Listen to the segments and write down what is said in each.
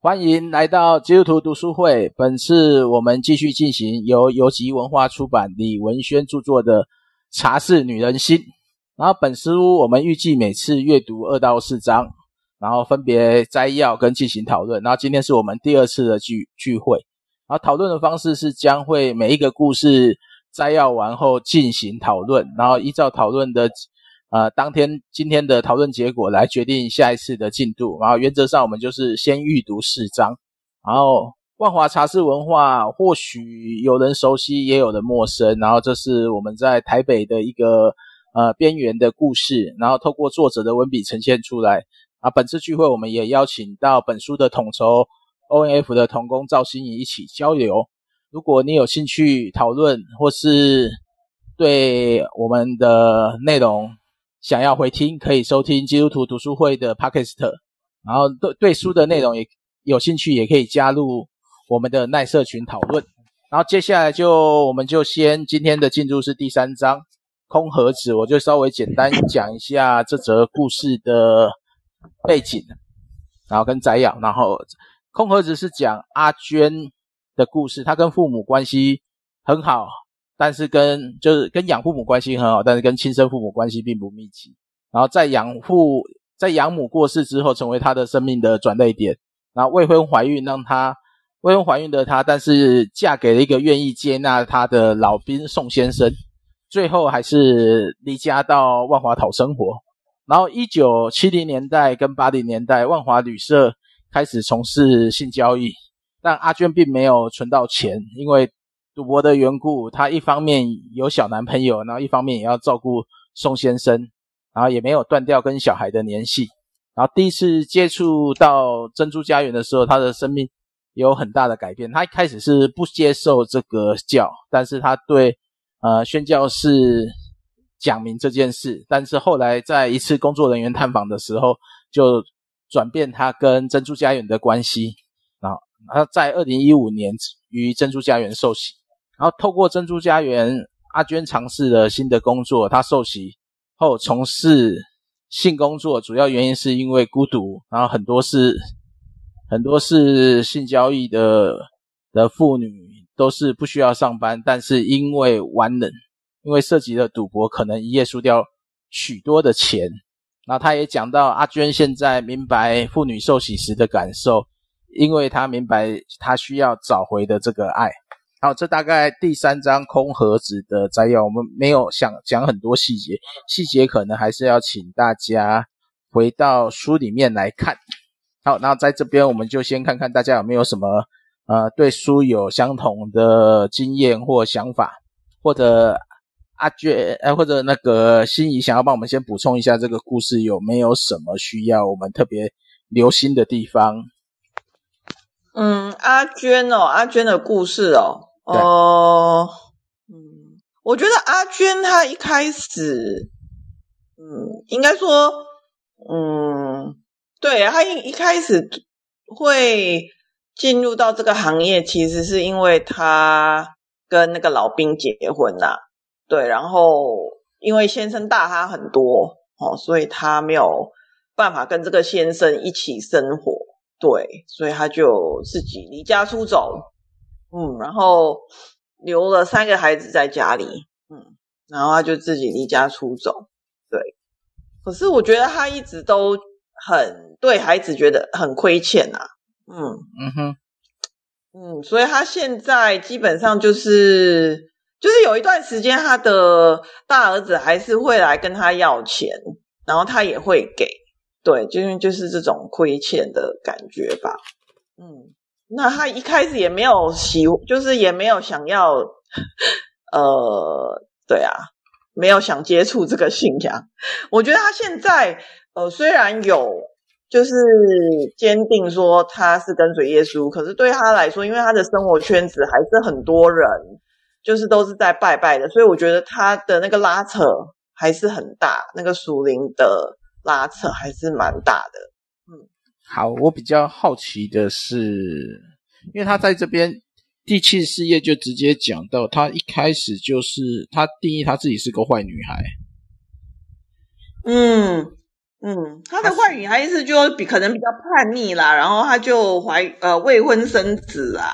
欢迎来到基督徒读书会。本次我们继续进行由游集文化出版、李文轩著作的《茶室女人心》。然后本书我们预计每次阅读二到四章，然后分别摘要跟进行讨论。然后今天是我们第二次的聚聚会。然后讨论的方式是将会每一个故事摘要完后进行讨论，然后依照讨论的呃当天今天的讨论结果来决定下一次的进度。然后原则上我们就是先预读四章。然后万华茶室文化或许有人熟悉，也有人陌生。然后这是我们在台北的一个。呃，边缘的故事，然后透过作者的文笔呈现出来。啊，本次聚会我们也邀请到本书的统筹 ONF 的同工赵心怡一起交流。如果你有兴趣讨论，或是对我们的内容想要回听，可以收听基督徒读书会的 Podcast。然后对对书的内容也有兴趣，也可以加入我们的耐社群讨论。然后接下来就我们就先今天的进入是第三章。空盒子，我就稍微简单讲一下这则故事的背景，然后跟摘要。然后，空盒子是讲阿娟的故事，她跟父母关系很好，但是跟就是跟养父母关系很好，但是跟亲生父母关系并不密集。然后在养父在养母过世之后，成为他的生命的转捩点。然后未婚怀孕，让她未婚怀孕的她，但是嫁给了一个愿意接纳她的老兵宋先生。最后还是离家到万华讨生活，然后一九七零年代跟八零年代，万华旅社开始从事性交易，但阿娟并没有存到钱，因为赌博的缘故，她一方面有小男朋友，然后一方面也要照顾宋先生，然后也没有断掉跟小孩的联系。然后第一次接触到珍珠家园的时候，她的生命有很大的改变。她一开始是不接受这个教，但是她对。呃，宣教士讲明这件事，但是后来在一次工作人员探访的时候，就转变他跟珍珠家园的关系。然后他在二零一五年于珍珠家园受洗，然后透过珍珠家园，阿娟尝试了新的工作。她受洗后从事性工作，主要原因是因为孤独，然后很多是很多是性交易的的妇女。都是不需要上班，但是因为玩人，因为涉及了赌博，可能一夜输掉许多的钱。然后他也讲到阿娟现在明白妇女受洗时的感受，因为她明白她需要找回的这个爱。好，这大概第三章空盒子的摘要，我们没有想讲很多细节，细节可能还是要请大家回到书里面来看。好，那在这边我们就先看看大家有没有什么。呃，对书有相同的经验或想法，或者阿娟，呃，或者那个心怡想要帮我们先补充一下这个故事有没有什么需要我们特别留心的地方？嗯，阿娟哦，阿娟的故事哦，哦，嗯，我觉得阿娟她一开始，嗯，应该说，嗯，对，她一一开始会。进入到这个行业，其实是因为他跟那个老兵结婚啦，对，然后因为先生大他很多哦，所以他没有办法跟这个先生一起生活，对，所以他就自己离家出走，嗯，然后留了三个孩子在家里，嗯，然后他就自己离家出走，对，可是我觉得他一直都很对孩子觉得很亏欠啊。嗯嗯哼，嗯，所以他现在基本上就是就是有一段时间，他的大儿子还是会来跟他要钱，然后他也会给，对，就是就是这种亏欠的感觉吧。嗯，那他一开始也没有喜，就是也没有想要，呃，对啊，没有想接触这个信仰。我觉得他现在呃，虽然有。就是坚定说他是跟随耶稣，可是对他来说，因为他的生活圈子还是很多人，就是都是在拜拜的，所以我觉得他的那个拉扯还是很大，那个属灵的拉扯还是蛮大的。好，我比较好奇的是，因为他在这边第七十四页就直接讲到，他一开始就是他定义他自己是个坏女孩。嗯。嗯，他的坏女孩意思就比可能比较叛逆啦，然后他就怀呃未婚生子啊，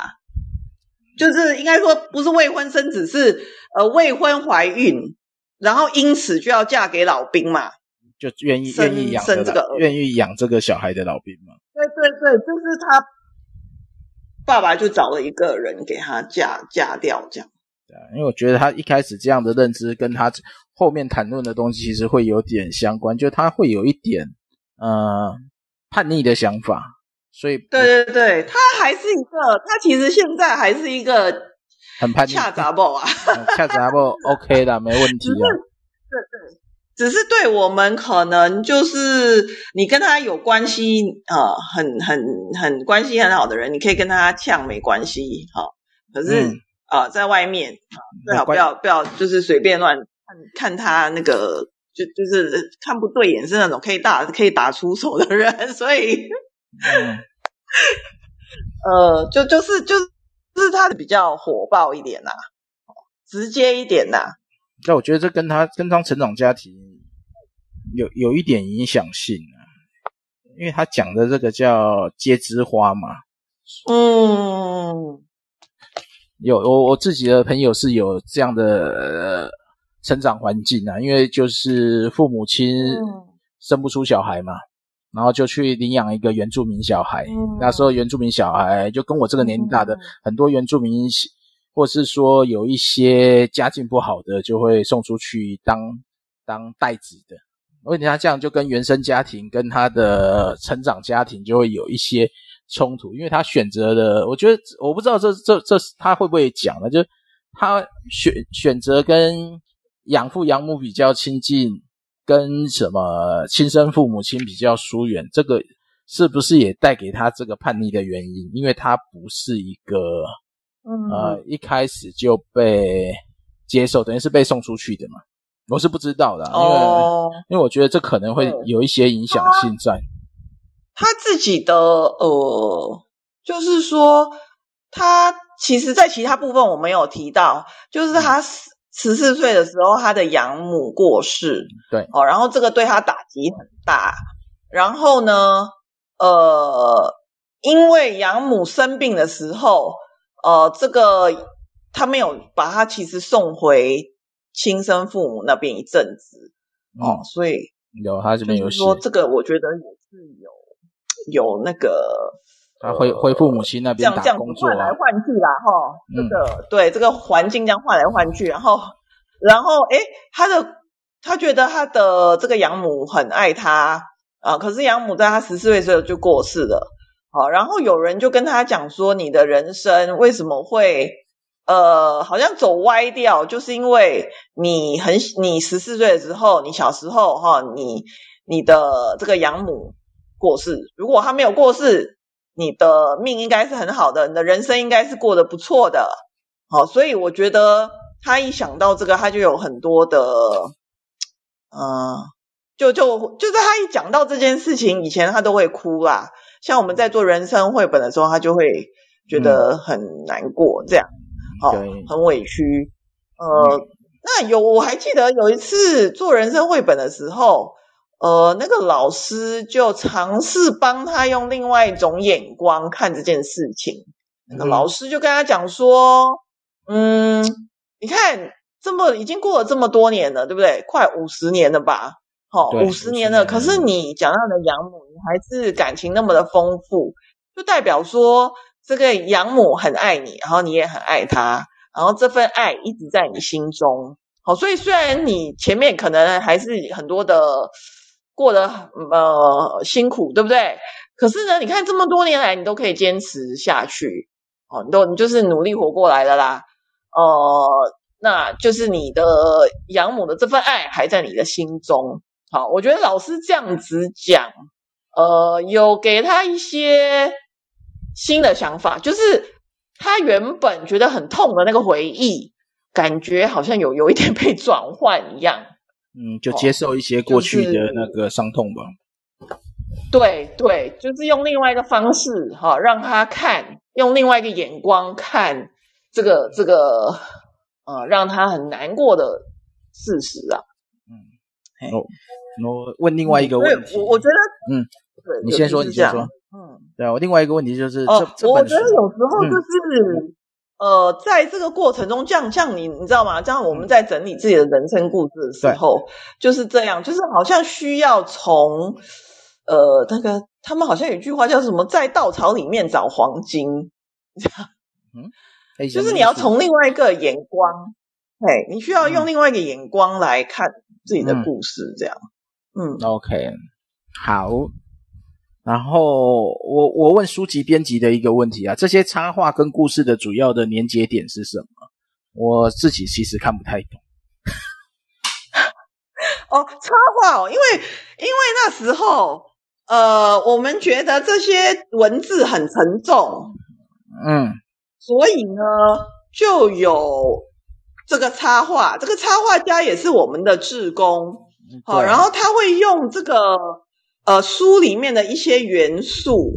就是应该说不是未婚生子，是呃未婚怀孕，然后因此就要嫁给老兵嘛，就愿意愿意养这个愿意养这个小孩的老兵吗。对对对，就是他爸爸就找了一个人给他嫁嫁掉这样。对啊，因为我觉得他一开始这样的认知跟他。后面谈论的东西其实会有点相关，就他会有一点呃叛逆的想法，所以对对对，他还是一个，他其实现在还是一个很叛逆，恰杂不啊，恰杂不 OK 的，没问题啊。对对，只是对我们可能就是你跟他有关系呃，很很很关系很好的人，你可以跟他呛没关系哈，可是啊、嗯呃，在外面啊，最好不要不要就是随便乱。看看他那个，就就是看不对眼是那种可以打可以打出手的人，所以，嗯、呃，就就是就是就是他比较火爆一点呐、啊，直接一点呐、啊。那我觉得这跟他跟他成长家庭有有一点影响性啊，因为他讲的这个叫接枝花嘛。嗯，有我我自己的朋友是有这样的。呃成长环境啊，因为就是父母亲生不出小孩嘛，嗯、然后就去领养一个原住民小孩。嗯、那时候原住民小孩就跟我这个年龄大的、嗯、很多原住民，或是说有一些家境不好的，就会送出去当当代子的。问题他这样就跟原生家庭跟他的成长家庭就会有一些冲突，因为他选择的，我觉得我不知道这这这他会不会讲呢？就他选选择跟。养父养母比较亲近，跟什么亲生父母亲比较疏远，这个是不是也带给他这个叛逆的原因？因为他不是一个，嗯，呃，一开始就被接受，等于是被送出去的嘛。我是不知道的，因为、哦、因为我觉得这可能会有一些影响现在。他自己的呃，就是说他其实在其他部分我没有提到，就是他十。十四岁的时候，他的养母过世，对，哦，然后这个对他打击很大。然后呢，呃，因为养母生病的时候，呃，这个他没有把他其实送回亲生父母那边一阵子，嗯、哦，所以有他这边有说这个，我觉得也是有有那个。他回回父母亲那边打工作，啊，换来换去啦，哈，这个、嗯、对这个环境这样换来换去，然后然后诶他的他觉得他的这个养母很爱他啊，可是养母在他十四岁的时候就过世了，好，然后有人就跟他讲说，你的人生为什么会呃好像走歪掉，就是因为你很你十四岁的时候，你小时候哈，你你的这个养母过世，如果他没有过世。你的命应该是很好的，你的人生应该是过得不错的，好，所以我觉得他一想到这个，他就有很多的，嗯、呃，就就就是他一讲到这件事情，以前他都会哭啦。像我们在做人生绘本的时候，他就会觉得很难过，这样，好，很委屈。呃，那有我还记得有一次做人生绘本的时候。呃，那个老师就尝试帮他用另外一种眼光看这件事情。那个老师就跟他讲说：“嗯，你看，这么已经过了这么多年了，对不对？快五十年了吧？好，五十年了。可是你讲到的养母，你还是感情那么的丰富，就代表说这个养母很爱你，然后你也很爱她，然后这份爱一直在你心中。好，所以虽然你前面可能还是很多的。”过得呃辛苦，对不对？可是呢，你看这么多年来，你都可以坚持下去，哦，你都你就是努力活过来了啦，呃，那就是你的养母的这份爱还在你的心中。好，我觉得老师这样子讲，呃，有给他一些新的想法，就是他原本觉得很痛的那个回忆，感觉好像有有一点被转换一样。嗯，就接受一些过去的那个伤痛吧。哦就是、对对，就是用另外一个方式哈、哦，让他看，用另外一个眼光看这个这个，呃，让他很难过的事实啊。嗯，哦，我问另外一个问题，我我觉得，嗯，对，你先说，你先说，嗯，对，我另外一个问题就是，哦，我觉得有时候就是，嗯、呃，在这个过程中，这样像你，你知道吗？这样我们在整理自己的人生故事的时候，就是这样，就是好像需要从，呃，那个他们好像有一句话叫什么，在稻草里面找黄金，这样，嗯，就是你要从另外一个眼光，对，你需要用另外一个眼光来看自己的故事，这样。嗯嗯，OK，好。然后我我问书籍编辑的一个问题啊，这些插画跟故事的主要的连接点是什么？我自己其实看不太懂。哦，插画哦，因为因为那时候呃，我们觉得这些文字很沉重，嗯，所以呢，就有这个插画，这个插画家也是我们的志工。好，然后他会用这个呃书里面的一些元素，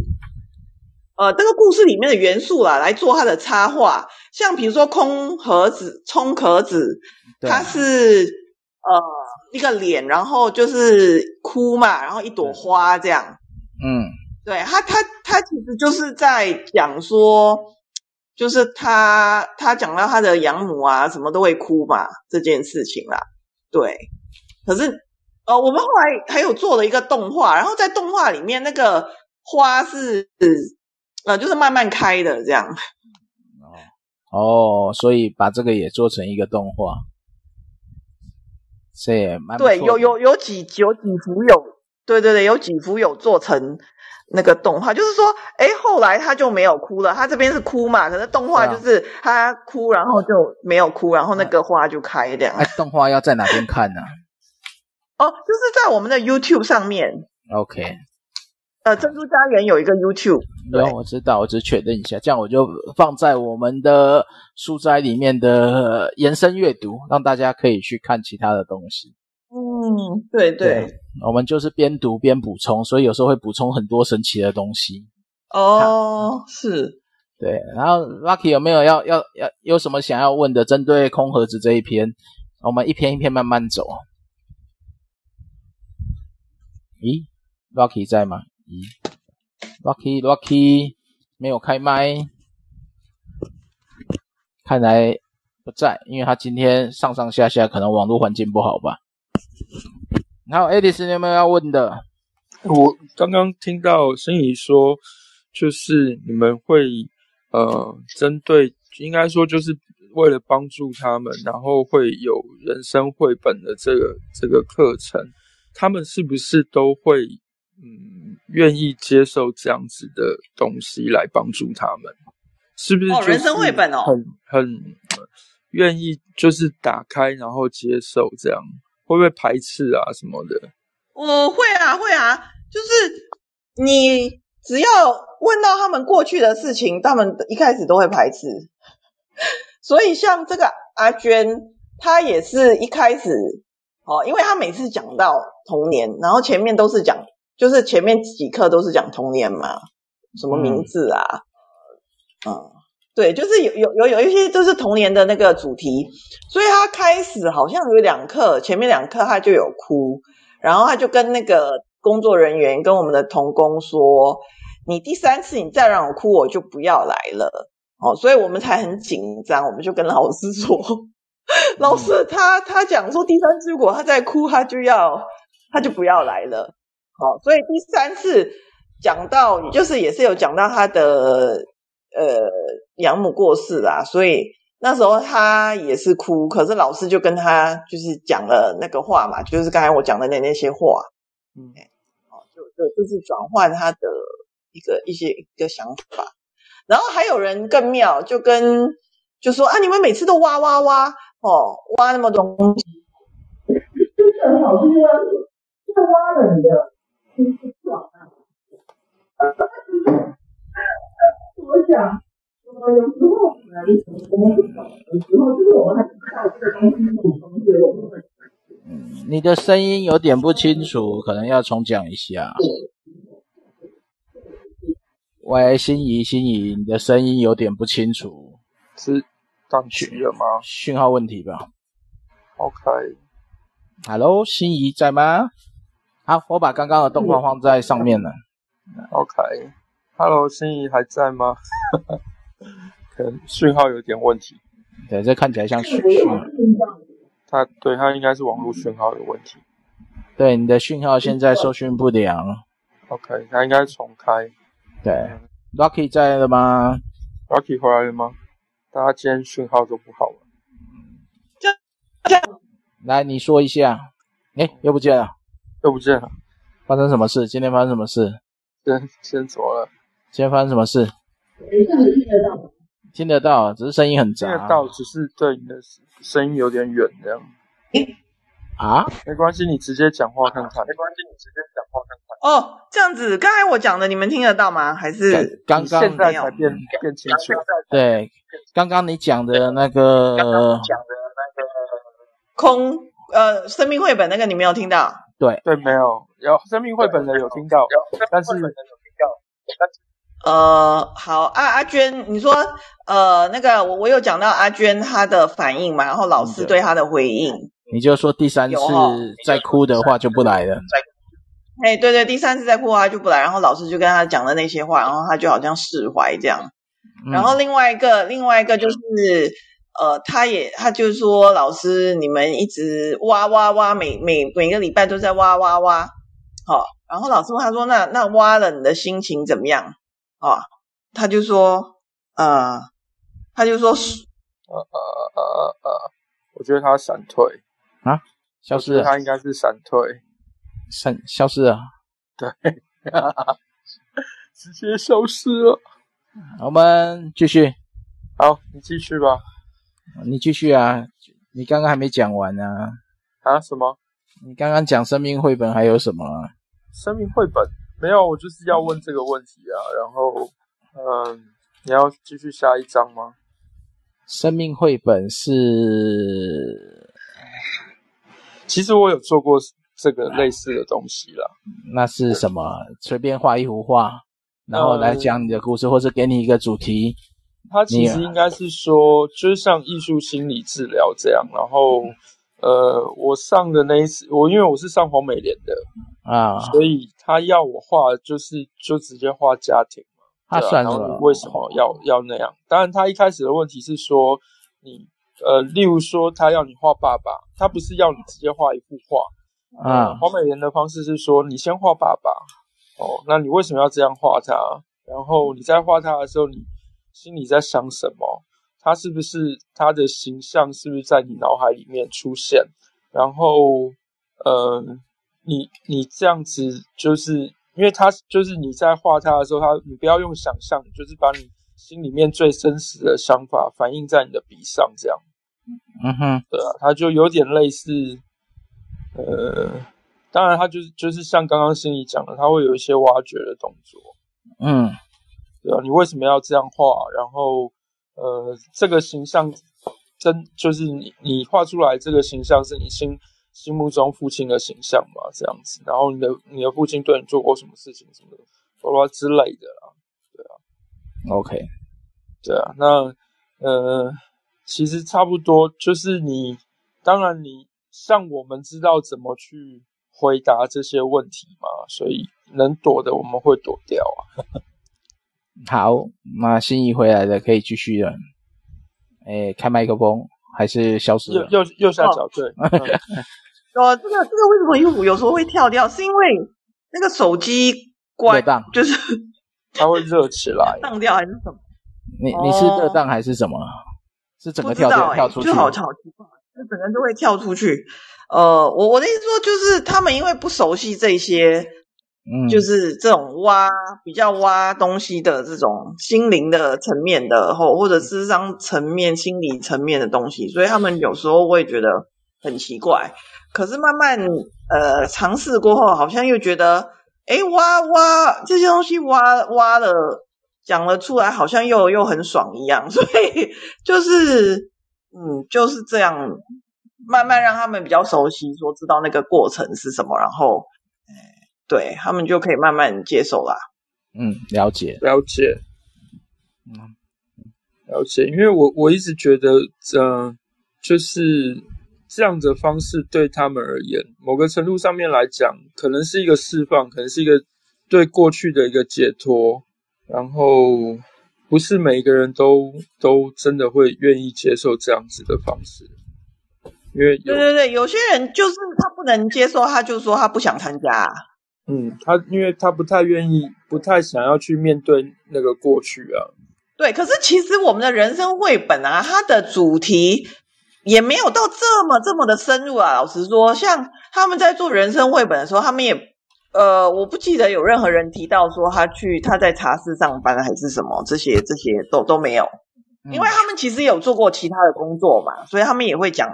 呃这个故事里面的元素啦，来做他的插画。像比如说空盒子、空壳子，它是呃一个脸，然后就是哭嘛，然后一朵花这样。嗯，对，他他他其实就是在讲说，就是他他讲到他的养母啊，什么都会哭嘛这件事情啦。对，可是。呃，我们后来还有做了一个动画，然后在动画里面那个花是呃，就是慢慢开的这样。哦，所以把这个也做成一个动画，这也蛮对，有有有几有几幅有，对对对，有几幅有做成那个动画，就是说，哎，后来他就没有哭了，他这边是哭嘛，可是动画就是他哭，然后就没有哭，然后那个花就开这样。哎，动画要在哪边看呢？哦，就是在我们的 YouTube 上面。OK，呃，珍珠家园有一个 YouTube。有，我知道，我只确认一下，这样我就放在我们的书斋里面的延伸阅读，让大家可以去看其他的东西。嗯，对对，对，我们就是边读边补充，所以有时候会补充很多神奇的东西。哦，是，对。然后 Lucky 有没有要要要有什么想要问的？针对空盒子这一篇，我们一篇一篇慢慢走。咦，Lucky 在吗？咦，Lucky Lucky 没有开麦，看来不在，因为他今天上上下下可能网络环境不好吧。然后 Edis，你有没有要问的？我刚刚听到心仪说，就是你们会呃，针对应该说就是为了帮助他们，然后会有人生绘本的这个这个课程。他们是不是都会嗯愿意接受这样子的东西来帮助他们？是不是？哦，人生绘本哦，很很愿意就是打开然后接受这样，会不会排斥啊什么的？我会啊会啊，就是你只要问到他们过去的事情，他们一开始都会排斥。所以像这个阿娟，她也是一开始。哦，因为他每次讲到童年，然后前面都是讲，就是前面几课都是讲童年嘛，什么名字啊，嗯，嗯对，就是有有有有一些就是童年的那个主题，所以他开始好像有两课，前面两课他就有哭，然后他就跟那个工作人员跟我们的童工说，你第三次你再让我哭，我就不要来了，哦，所以我们才很紧张，我们就跟老师说。老师他他讲说，第三次如果他再哭，他就要他就不要来了。好，所以第三次讲到，就是也是有讲到他的呃养母过世啦，所以那时候他也是哭，可是老师就跟他就是讲了那个话嘛，就是刚才我讲的那那些话，嗯，好，就就就是转换他的一个一些一个想法，然后还有人更妙，就跟就说啊，你们每次都挖挖挖。哦，挖那么多东西，就是很好，就是挖，就是挖了你的心思啊。我想，呃，有时候呢，我们不懂的时候，就是我们还不知道这个东西是什么东西，我们会。嗯，你的声音有点不清楚，可能要重讲一下。喂，心仪，心仪，你的声音有点不清楚。是。上去了吗？讯号问题吧。OK。Hello，心仪在吗？好，我把刚刚的动画放在上面了。OK，Hello，心仪还在吗？可能讯号有点问题。对，这看起来像讯号。他对他应该是网络讯号有问题。对，你的讯号现在收讯不良。OK，他应该重开。对，Rocky 在了吗？Rocky 回来了吗？大家今天讯号都不好了。这这，来，你说一下。哎，又不见了。又不见了，发生什么事？今天发生什么事？先先怎么了？今天发生什么事？你听得到？听得到，只是声音很杂。听得到，只是对你的声音有点远，这样。啊？没关系，你直接讲话看看。没关系，你直接讲话看看。哦，这样子，刚才我讲的，你们听得到吗？还是刚刚现在才变变清楚？对，刚刚你讲的那个，刚刚讲的那个空呃生命绘本那个，你没有听到？对。对，没有，有生命绘本的有听到，但是呃，好，阿阿娟，你说呃那个我我有讲到阿娟她的反应嘛，然后老师对她的回应，你就说第三次再哭的话就不来了，哎，对对，第三次再哭的话就不来，然后老师就跟他讲了那些话，然后他就好像释怀这样，然后另外一个另外一个就是。呃，他也，他就说，老师，你们一直挖挖挖，每每每个礼拜都在挖挖挖，好、哦，然后老师问他说，那那挖了你的心情怎么样？啊、哦，他就说，呃，他就说，呃呃呃呃，我觉得他闪退啊，消失了，他应该是闪退，闪消失了，对，直接消失了。我们继续，好，你继续吧。你继续啊，你刚刚还没讲完呢。啊？什么？你刚刚讲生命绘本还有什么？生命绘本没有，我就是要问这个问题啊。然后，嗯，你要继续下一章吗？生命绘本是，其实我有做过这个类似的东西啦。那是什么？随便画一幅画，然后来讲你的故事，嗯、或者给你一个主题。他其实应该是说，就是像艺术心理治疗这样。然后，呃，我上的那一次，我因为我是上黄美莲的啊，所以他要我画，就是就直接画家庭嘛。他算了，然后为什么要要那样？当然，他一开始的问题是说，你呃，例如说他要你画爸爸，他不是要你直接画一幅画啊。黄美莲的方式是说，你先画爸爸哦，那你为什么要这样画它？然后你在画它的时候，你。心里在想什么？它是不是它的形象是不是在你脑海里面出现？然后，呃，你你这样子就是因为他就是你在画他的时候，他你不要用想象，就是把你心里面最真实的想法反映在你的笔上，这样。嗯哼，对啊，他就有点类似，呃，当然他就是就是像刚刚心怡讲的，他会有一些挖掘的动作。嗯。对啊，你为什么要这样画？然后，呃，这个形象真就是你你画出来这个形象是你心心目中父亲的形象嘛？这样子，然后你的你的父亲对你做过什么事情什么的，什么之类的啦。对啊，OK，对啊，那呃，其实差不多就是你，当然你像我们知道怎么去回答这些问题嘛，所以能躲的我们会躲掉啊。好，那心仪回来了，可以继续了。哎，开麦克风还是消失了？右右右下角对。哦，这个这个为什么有有时候会跳掉？是因为那个手机关，就是它会热起来，当掉还是什么？你你是热当还是什么？是整个跳掉跳出去？就好好奇怪，就整个就会跳出去。呃，我我的意思说，就是他们因为不熟悉这些。嗯，就是这种挖比较挖东西的这种心灵的层面的，或或者智商层面、心理层面的东西，所以他们有时候会觉得很奇怪。可是慢慢呃尝试过后，好像又觉得，哎，挖挖这些东西挖挖了讲了出来，好像又又很爽一样。所以就是嗯就是这样，慢慢让他们比较熟悉，说知道那个过程是什么，然后。对，他们就可以慢慢接受啦。嗯，了解，了解。嗯，了解。因为我我一直觉得，嗯、呃，就是这样的方式对他们而言，某个程度上面来讲，可能是一个释放，可能是一个对过去的一个解脱。然后，不是每一个人都都真的会愿意接受这样子的方式，因为对对对，有些人就是他不能接受，他就说他不想参加。嗯，他因为他不太愿意，不太想要去面对那个过去啊。对，可是其实我们的人生绘本啊，它的主题也没有到这么这么的深入啊。老实说，像他们在做人生绘本的时候，他们也呃，我不记得有任何人提到说他去他在茶室上班还是什么，这些这些都都没有，因为他们其实有做过其他的工作嘛，所以他们也会讲，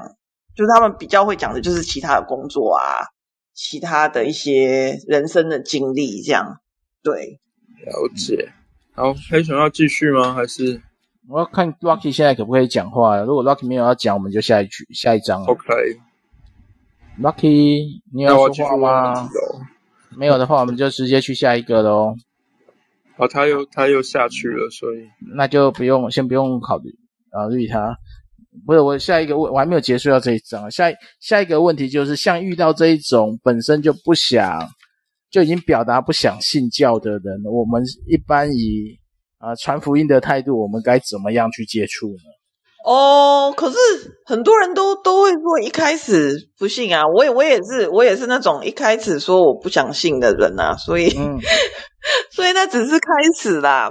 就是他们比较会讲的就是其他的工作啊。其他的一些人生的经历，这样对，了解。好，黑熊要继续吗？还是我要看 Rocky 现在可不可以讲话？如果 Rocky 没有要讲，我们就下一句，下一章。OK，Rocky，你要说话吗？没有的话，我们就直接去下一个喽。好，他又他又下去了，所以那就不用，先不用考虑啊，虑他。不是我下一个问，我还没有结束到这一章。下下一个问题就是，像遇到这一种本身就不想，就已经表达不想信教的人，我们一般以啊、呃、传福音的态度，我们该怎么样去接触呢？哦，可是很多人都都会说一开始不信啊，我也我也是我也是那种一开始说我不想信的人啊，所以、嗯、所以那只是开始啦，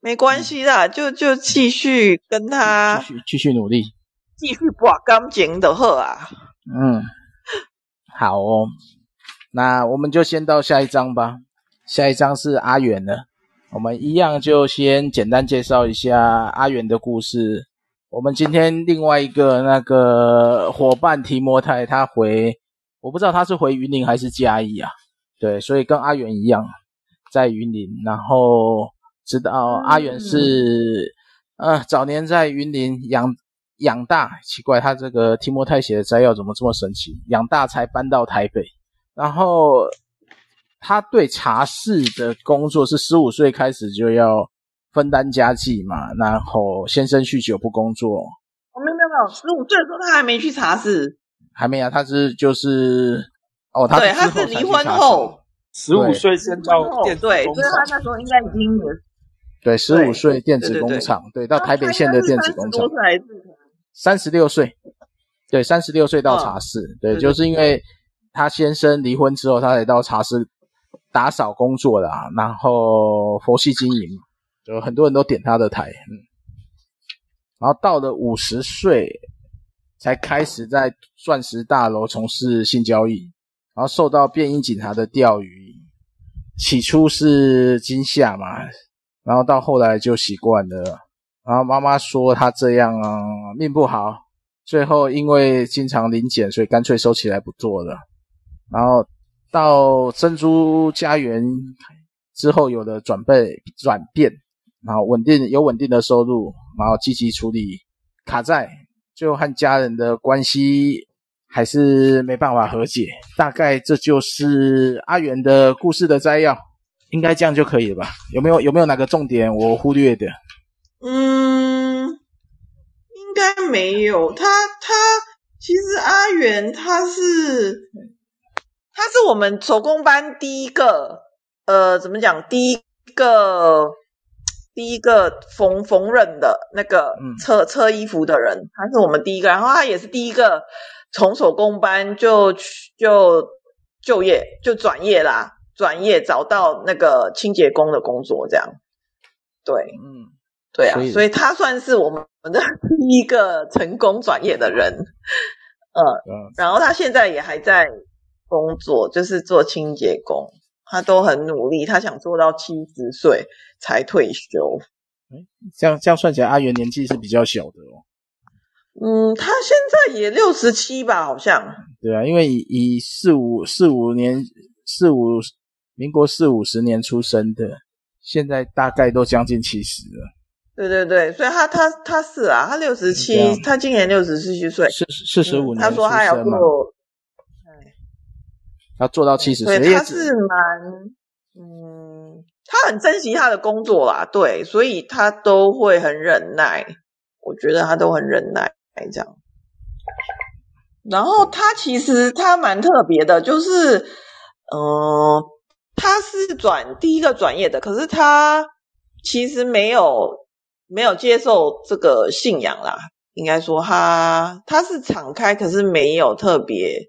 没关系啦，嗯、就就继续跟他继续继续努力。继续把感情的好啊，嗯，好哦，那我们就先到下一章吧。下一章是阿远的，我们一样就先简单介绍一下阿远的故事。我们今天另外一个那个伙伴提摩太，他回，我不知道他是回云林还是嘉义啊？对，所以跟阿远一样在云林，然后知道阿远是，嗯、呃，早年在云林养。养大，奇怪，他这个提摩太写的摘要怎么这么神奇？养大才搬到台北，然后他对茶室的工作是十五岁开始就要分担家计嘛，然后先生酗酒不工作。哦，没有没有没有，十五岁的时候他还没去茶室，还没啊，他是就是哦，他对，他是离婚后，十五岁先到电子工厂，对，所以他那时候应该已经有对十五岁电子工厂，对，对，对，对，到台北县的电子工厂。三十六岁，对，三十六岁到茶室，哦、对，就是因为他先生离婚之后，他才到茶室打扫工作的啊，然后佛系经营，就很多人都点他的台，嗯，然后到了五十岁才开始在钻石大楼从事性交易，然后受到便衣警察的钓鱼，起初是惊吓嘛，然后到后来就习惯了。然后妈妈说他这样啊，命不好，最后因为经常临检，所以干脆收起来不做了。然后到珍珠家园之后，有了转备转变，然后稳定有稳定的收入，然后积极处理卡债，最后和家人的关系还是没办法和解。大概这就是阿元的故事的摘要，应该这样就可以了吧？有没有有没有哪个重点我忽略的？嗯，应该没有。他他其实阿元他是他是我们手工班第一个呃，怎么讲？第一个第一个缝缝纫的那个车车衣服的人，他是我们第一个。然后他也是第一个从手工班就就就业就转业啦，转业找到那个清洁工的工作，这样。对，嗯。对啊，所以，他算是我们的 第一个成功转业的人，呃，嗯，然后他现在也还在工作，就是做清洁工，他都很努力，他想做到七十岁才退休。嗯，这样这样算起来，阿元年纪是比较小的哦。嗯，他现在也六十七吧，好像。对啊，因为以以四五四五年四五民国四五十年出生的，现在大概都将近七十了。对对对，所以他他他是啊，他六十七，他今年六十四岁，四四十五年、嗯。他说他要做，要做到七十岁。对，他是蛮，嗯，他很珍惜他的工作啦，对，所以他都会很忍耐。我觉得他都很忍耐，这样。然后他其实他蛮特别的，就是嗯、呃，他是转第一个转业的，可是他其实没有没有接受这个信仰啦。应该说他他是敞开，可是没有特别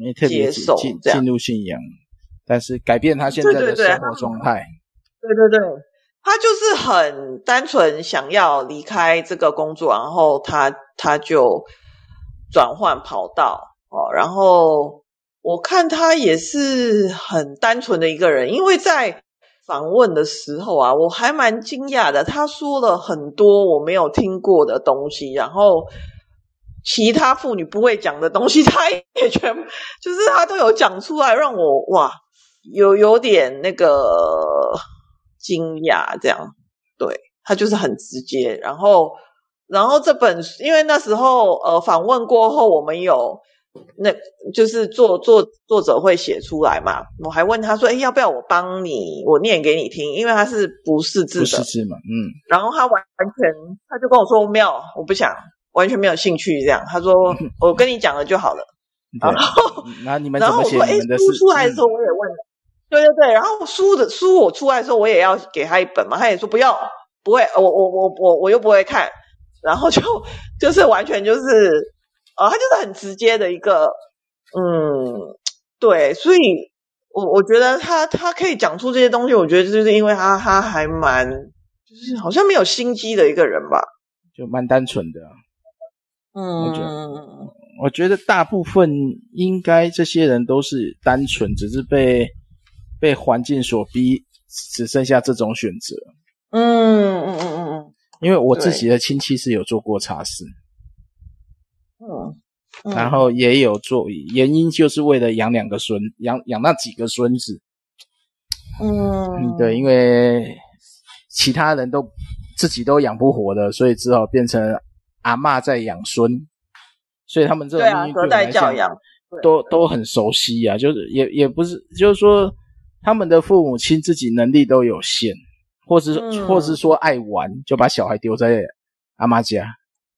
没特别接受进进入信仰，但是改变他现在的生活状态。对对对，他就是很单纯想要离开这个工作，然后他他就转换跑道哦。然后我看他也是很单纯的一个人，因为在。访问的时候啊，我还蛮惊讶的。他说了很多我没有听过的东西，然后其他妇女不会讲的东西，他也全就是他都有讲出来，让我哇，有有点那个惊讶。这样，对，他就是很直接。然后，然后这本因为那时候呃访问过后，我们有。那就是作作作者会写出来嘛？我还问他说：“哎，要不要我帮你？我念给你听，因为他是不识字的，不识字嘛。”嗯，然后他完全，他就跟我说：“没有，我不想，完全没有兴趣。”这样，他说：“我跟你讲了就好了。”然后，那你们怎么写？哎，书出来的时候我也问了，对对对。然后书的书我出来的时候，我也要给他一本嘛。他也说不要，不会，我我我我我又不会看。然后就就是完全就是。啊、哦，他就是很直接的一个，嗯，对，所以我我觉得他他可以讲出这些东西，我觉得就是因为他他还蛮，就是好像没有心机的一个人吧，就蛮单纯的。嗯，我觉得，我觉得大部分应该这些人都是单纯，只是被被环境所逼，只剩下这种选择。嗯嗯嗯嗯嗯，因为我自己的亲戚是有做过茶室。嗯，然后也有做，原因就是为了养两个孙，养养那几个孙子。嗯，对，因为其他人都自己都养不活的，所以只好变成阿嬷在养孙，所以他们这种命运隔代教养都都很熟悉啊。就是也也不是，就是说他们的父母亲自己能力都有限，或是、嗯、或是说爱玩，就把小孩丢在阿妈家。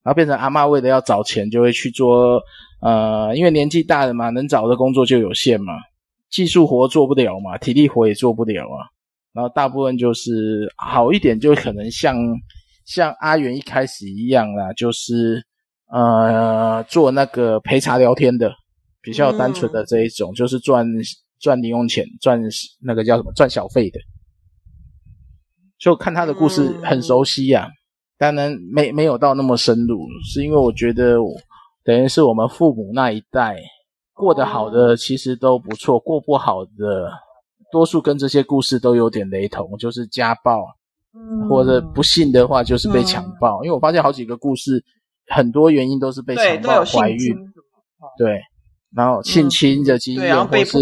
然后变成阿嬷为了要找钱，就会去做，呃，因为年纪大了嘛，能找的工作就有限嘛，技术活做不了嘛，体力活也做不了啊。然后大部分就是好一点，就可能像像阿元一开始一样啦，就是呃做那个陪茶聊天的，比较单纯的这一种，嗯、就是赚赚零用钱，赚那个叫什么赚小费的。就看他的故事很熟悉呀、啊。当然没没有到那么深入，是因为我觉得等于是我们父母那一代过得好的其实都不错，过不好的多数跟这些故事都有点雷同，就是家暴，或者不幸的话就是被强暴。因为我发现好几个故事，很多原因都是被强暴、怀孕，对，然后性侵的经验，或是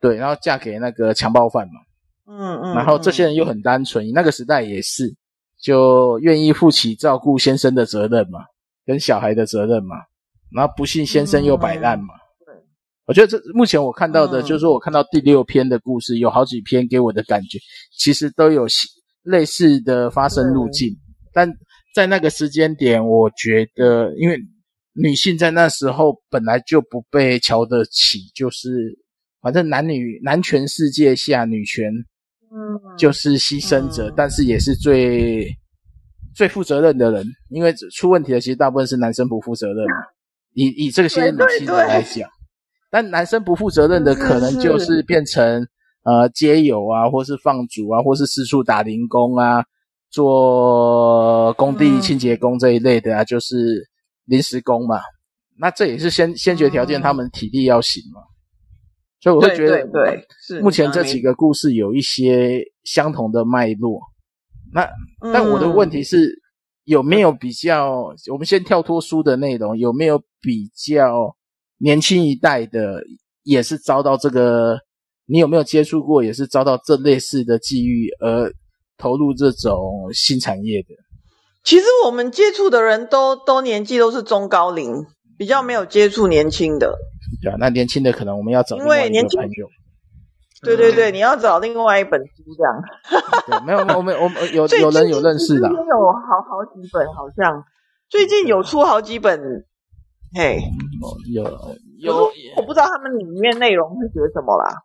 对，然后嫁给那个强暴犯嘛，嗯嗯，然后这些人又很单纯，那个时代也是。就愿意负起照顾先生的责任嘛，跟小孩的责任嘛，然后不幸先生又摆烂嘛。我觉得这目前我看到的，就是说我看到第六篇的故事，有好几篇给我的感觉，其实都有类似的发生路径。但在那个时间点，我觉得，因为女性在那时候本来就不被瞧得起，就是反正男女男权世界下，女权。嗯，就是牺牲者，嗯，但是也是最最负责任的人，因为出问题的其实大部分是男生不负责任。以以这些女性来讲，但男生不负责任的可能就是变成呃街友啊，或是放逐啊，或是四处打零工啊，做工地清洁工这一类的啊，嗯，就是临时工嘛。那这也是先先决条件，他们体力要行嘛。所以我会觉得，对，是目前这几个故事有一些相同的脉络。那但我的问题是，有没有比较？我们先跳脱书的内容，有没有比较年轻一代的也是遭到这个？你有没有接触过，也是遭到这类似的际遇而投入这种新产业的？其实我们接触的人都都年纪都是中高龄，比较没有接触年轻的。对啊，那年轻的可能我们要找另外一个朋友。对对对，你要找另外一本书这样。没有没有，我们我们有 有人有认识的。最近有好好几本，好像最近有出好几本嘿，有有，我不知道他们里面内容是写什么啦。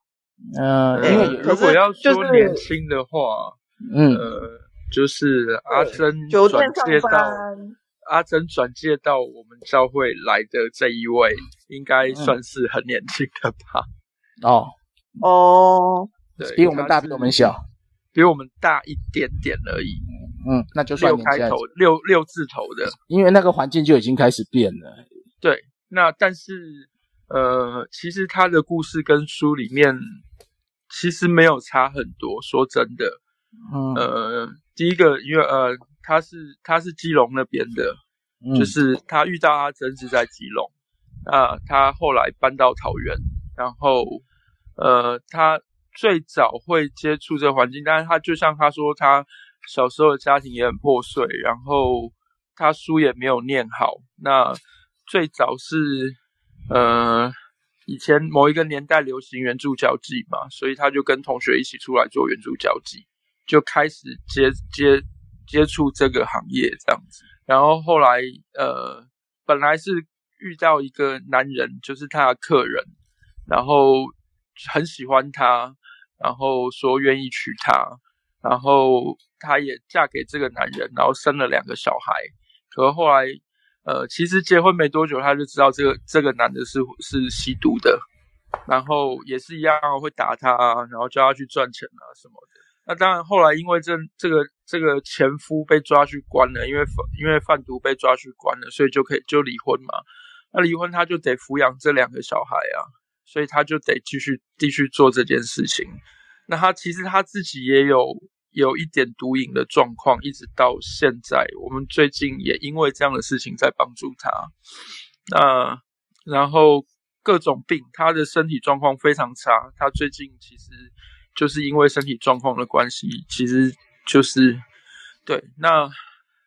嗯，因为如果要说年轻的话，嗯，呃，就是阿珍转介到阿珍转介到我们教会来的这一位，应该算是很年轻的吧？哦哦，对，比我们大，比我们小，比我们大一点点而已。嗯，那就算六开头，六六字头的，因为那个环境就已经开始变了。对，那但是呃，其实他的故事跟书里面。其实没有差很多，说真的，嗯，呃，第一个，因为呃，他是他是基隆那边的，嗯，就是他遇到阿珍是在基隆，啊，他后来搬到桃园，然后呃，他最早会接触这个环境，但是他就像他说，他小时候的家庭也很破碎，然后他书也没有念好，那最早是呃。以前某一个年代流行援助交际嘛，所以他就跟同学一起出来做援助交际，就开始接接接触这个行业这样子。然后后来呃，本来是遇到一个男人，就是他的客人，然后很喜欢他，然后说愿意娶她，然后她也嫁给这个男人，然后生了两个小孩。可后来。呃，其实结婚没多久，他就知道这个这个男的是是吸毒的，然后也是一样会打他啊，然后叫他去赚钱啊什么的。那当然后来因为这这个这个前夫被抓去关了，因为因为贩毒被抓去关了，所以就可以就离婚嘛。那离婚他就得抚养这两个小孩啊，所以他就得继续继续做这件事情。那他其实他自己也有。有一点毒瘾的状况，一直到现在。我们最近也因为这样的事情在帮助他。那然后各种病，他的身体状况非常差。他最近其实就是因为身体状况的关系，其实就是对。那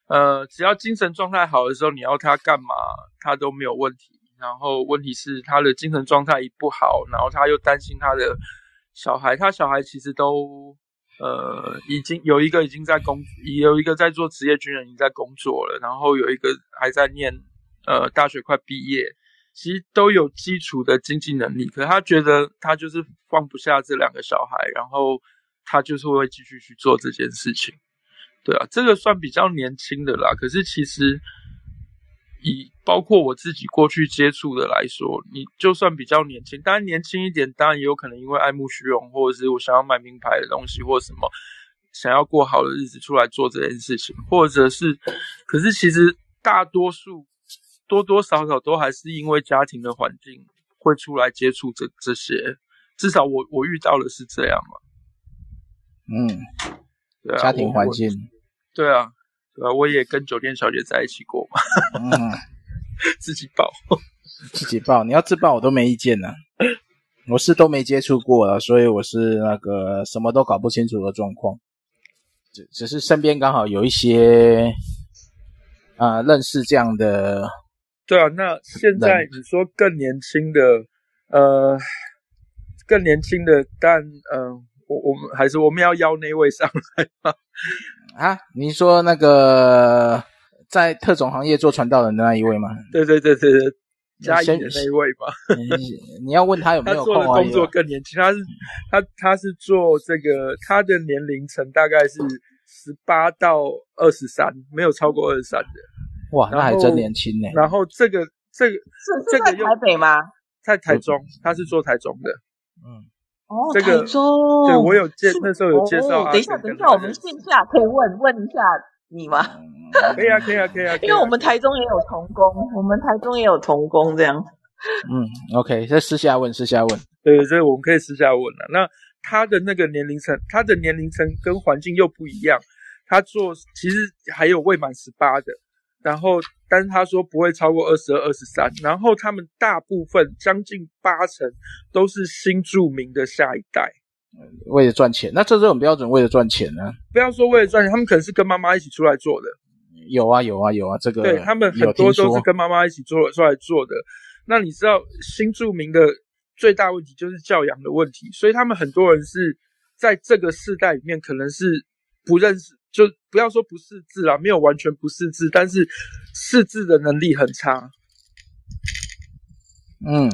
呃，只要精神状态好的时候，你要他干嘛，他都没有问题。然后问题是他的精神状态一不好，然后他又担心他的小孩。他小孩其实都。呃，已经有一个已经在工，有一个在做职业军人，已经在工作了，然后有一个还在念，呃，大学快毕业，其实都有基础的经济能力，可他觉得他就是放不下这两个小孩，然后他就是会继续去做这件事情，对啊，这个算比较年轻的啦，可是其实。以包括我自己过去接触的来说，你就算比较年轻，当然年轻一点，当然也有可能因为爱慕虚荣，或者是我想要买名牌的东西，或什么想要过好的日子出来做这件事情，或者是，可是其实大多数多多少少都还是因为家庭的环境会出来接触这这些，至少我我遇到的是这样嘛。嗯，对啊，家庭环境，对啊。对啊，我也跟酒店小姐在一起过嘛。嗯，自己报，自己报。你要自报，我都没意见呢。我是都没接触过了，所以我是那个什么都搞不清楚的状况。只只是身边刚好有一些啊、呃、认识这样的。对啊，那现在你说更年轻的，呃，更年轻的，但嗯、呃，我我们还是我们要邀那位上来吗？啊，你说那个在特种行业做传道人的那一位吗？对对对对对，嘉义的那一位吧。你要问他有没有空？他做的工作更年轻，他是他他是做这个，他的年龄层大概是十八到二十三，没有超过二十三的。哇，那还真年轻呢。然后这个这个是是在台北吗？在台中，他是做台中的。嗯。哦，这个台中，对我有介那时候有介绍。等一下，等一下，我们线下可以问 问一下你吗？可以啊，可以啊，可以啊。因为我们台中也有童工，我们台中也有童工这样。嗯，OK，在私下问，私下问。对，所以我们可以私下问了。那他的那个年龄层，他的年龄层跟环境又不一样。他做其实还有未满十八的。然后，但是他说不会超过二十二、二十三。然后他们大部分将近八成都是新住民的下一代，为了赚钱。那这种标准为了赚钱呢？不要说为了赚钱，他们可能是跟妈妈一起出来做的。有啊，有啊，有啊，这个对他们很多都是跟妈妈一起做出来做的。那你知道新住民的最大问题就是教养的问题，所以他们很多人是在这个世代里面可能是不认识。就不要说不识字啦，没有完全不识字，但是识字的能力很差。嗯，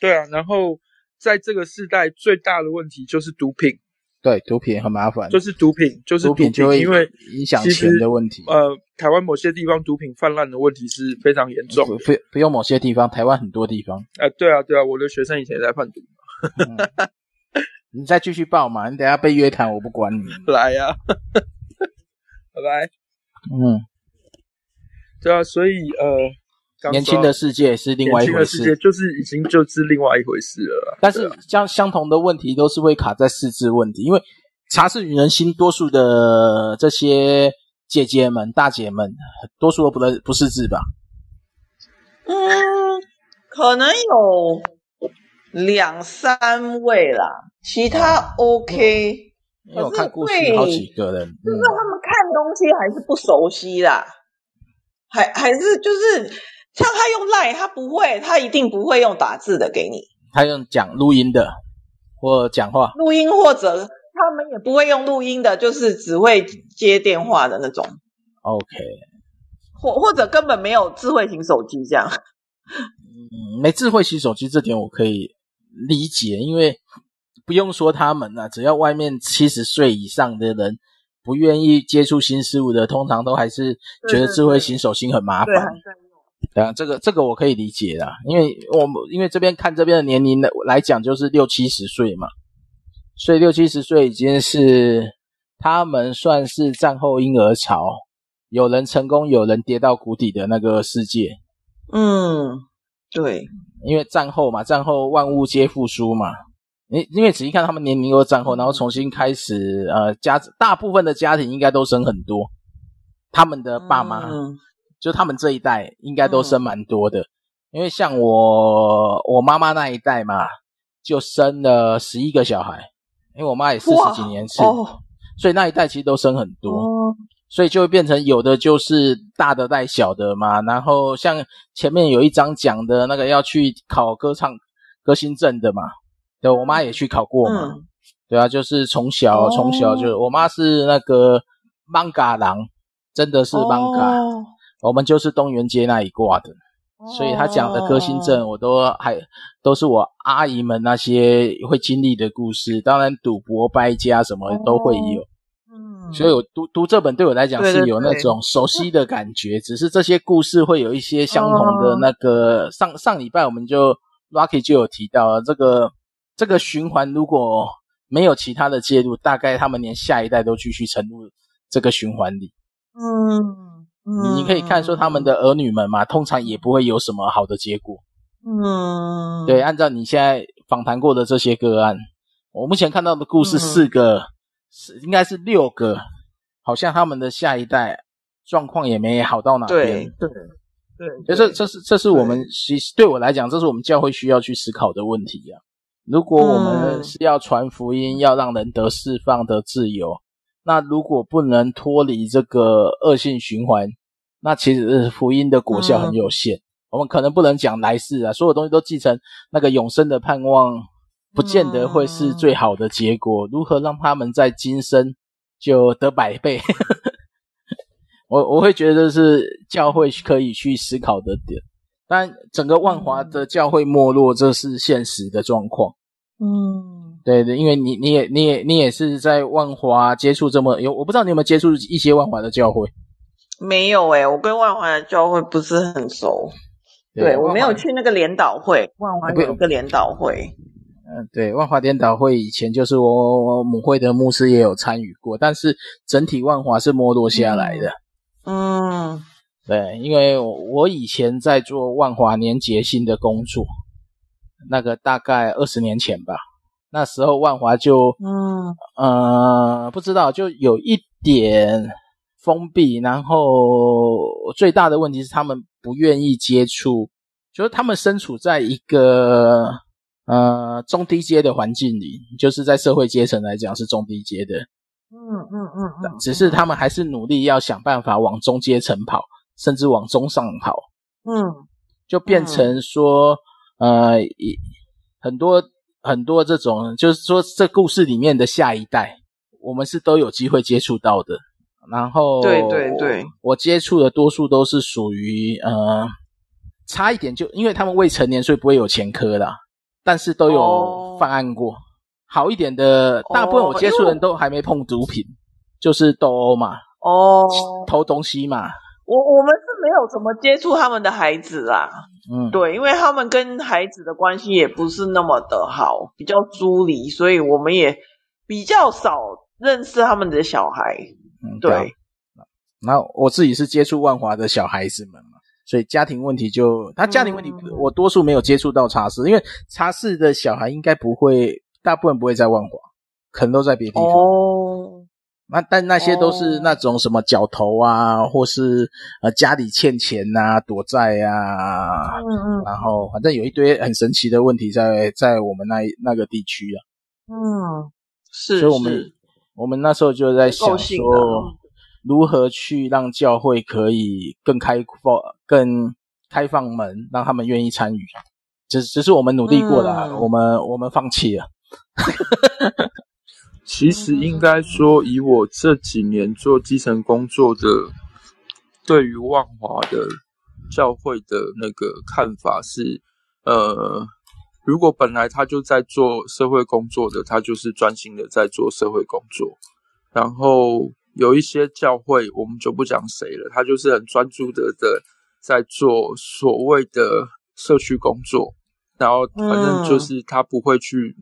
对啊，然后在这个时代最大的问题就是毒品。对，毒品很麻烦，就是毒品，就是毒品，就会因为影响钱的问题。呃，台湾某些地方毒品泛滥的问题是非常严重。不不，不用某些地方，台湾很多地方。呃，对啊，对啊，我的学生以前也在贩毒。嗯、你再继续报嘛，你等下被约谈，我不管你。来呀、啊，拜拜。嗯，对啊，所以呃。年轻的世界是另外一回事，年轻的世界就是已经就是另外一回事了。但是相相同的问题都是会卡在四字问题，因为茶室女人心，多数的这些姐姐们、大姐们，多数都不认不识字吧？嗯，可能有两三位啦，其他 OK。因为我看故事好几个人，就是他们看东西还是不熟悉啦，还还是就是。像他用 Line，他不会，他一定不会用打字的给你。他用讲录音的，或讲话。录音或者他们也不会用录音的，就是只会接电话的那种。OK。或或者根本没有智慧型手机这样。嗯，没智慧型手机这点我可以理解，因为不用说他们啊，只要外面七十岁以上的人不愿意接触新事物的，通常都还是觉得智慧型手心很麻烦。对啊，这个这个我可以理解啦，因为我们因为这边看这边的年龄的来讲，就是六七十岁嘛，所以六七十岁已经是他们算是战后婴儿潮，有人成功，有人跌到谷底的那个世界。嗯，对，因为战后嘛，战后万物皆复苏嘛，因因为仔细看他们年龄又战后，然后重新开始，呃，家大部分的家庭应该都生很多，他们的爸妈。嗯。就他们这一代应该都生蛮多的，嗯、因为像我我妈妈那一代嘛，就生了十一个小孩，因为我妈也四十几年次，哦，所以那一代其实都生很多，哦，所以就会变成有的就是大的带小的嘛，然后像前面有一章讲的那个要去考歌唱歌星证的嘛，对，我妈也去考过嘛，嗯、对啊，就是从小从、哦、小就我妈是那个艋舺郎，真的是艋舺。哦我们就是东元街那一挂的，所以他讲的歌星镇，我都还都是我阿姨们那些会经历的故事。当然，赌博、败家什么都会有。嗯，所以我读读这本对我来讲是有那种熟悉的感觉。只是这些故事会有一些相同的那个。上上礼拜我们就 Rocky 就有提到了这个这个循环，如果没有其他的介入，大概他们连下一代都继续沉入这个循环里。嗯。嗯你可以看说他们的儿女们嘛，通常也不会有什么好的结果。嗯，对，按照你现在访谈过的这些个案，我目前看到的故事四个，是、嗯、应该是六个，好像他们的下一代状况也没好到哪边。对对对，这这是这是我们其实对我来讲，这是我们教会需要去思考的问题啊。如果我们是要传福音，要让人得释放的自由。那如果不能脱离这个恶性循环，那其实福音的果效很有限。嗯、我们可能不能讲来世啊，所有东西都继承那个永生的盼望，不见得会是最好的结果。嗯、如何让他们在今生就得百倍？我我会觉得是教会可以去思考的点。但整个万华的教会没落，这是现实的状况。嗯。对对，因为你你也你也你也是在万华接触这么有，我不知道你有没有接触一些万华的教会？没有诶，我跟万华的教会不是很熟。对，对我没有去那个联导会，万华有个联导会。嗯，对，万华联导会以前就是我，我母会的牧师也有参与过，但是整体万华是没落下来的。嗯，嗯对，因为我以前在做万华年节性的工作，那个大概二十年前吧。那时候万华就，嗯，呃，不知道，就有一点封闭，然后最大的问题是他们不愿意接触，就是他们身处在一个呃中低阶的环境里，就是在社会阶层来讲是中低阶的，嗯嗯嗯嗯，只是他们还是努力要想办法往中阶层跑，甚至往中上跑，嗯，就变成说，呃，很多。很多这种，就是说，这故事里面的下一代，我们是都有机会接触到的。然后，对对对，我接触的多数都是属于呃差一点就因为他们未成年，所以不会有前科啦，但是都有犯案过。哦、好一点的，大部分我接触的人都还没碰毒品，哦、就是斗殴嘛，哦，偷东西嘛。我我们是没有怎么接触他们的孩子啦，嗯，对，因为他们跟孩子的关系也不是那么的好，比较疏离，所以我们也比较少认识他们的小孩。嗯，对。然后我自己是接触万华的小孩子们嘛，所以家庭问题就他家庭问题，我多数没有接触到茶室，因为茶室的小孩应该不会，大部分不会在万华，可能都在别地方。哦。那但那些都是那种什么角头啊，或是呃家里欠钱啊，躲债啊，嗯嗯，然后反正有一堆很神奇的问题在在我们那那个地区啊，嗯，是，所以我们我们那时候就在想说，如何去让教会可以更开放、更开放门，让他们愿意参与，只只是我们努力过了，嗯、我们我们放弃了。其实应该说，以我这几年做基层工作的，对于万华的教会的那个看法是，呃，如果本来他就在做社会工作的，他就是专心的在做社会工作。然后有一些教会，我们就不讲谁了，他就是很专注的的在做所谓的社区工作，然后反正就是他不会去。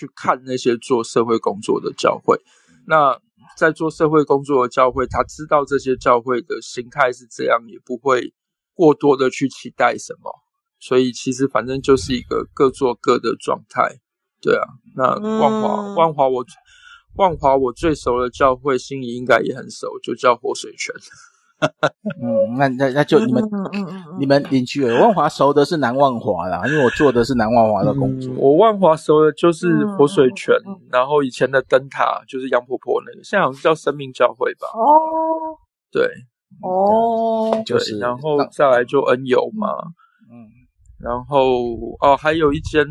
去看那些做社会工作的教会，那在做社会工作的教会，他知道这些教会的形态是这样，也不会过多的去期待什么，所以其实反正就是一个各做各的状态，对啊。那万华，嗯、万华我万华我最熟的教会，心里应该也很熟，就叫活水泉。嗯，那那那就你们，嗯嗯嗯、你们邻居了。万华熟的是南万华啦，因为我做的是南万华的工作。嗯、我万华熟的就是活水泉，嗯、然后以前的灯塔就是杨婆婆那个，现在好像叫生命教会吧？哦，对，哦，就是，然后再来就恩友嘛，嗯，然后哦，还有一间。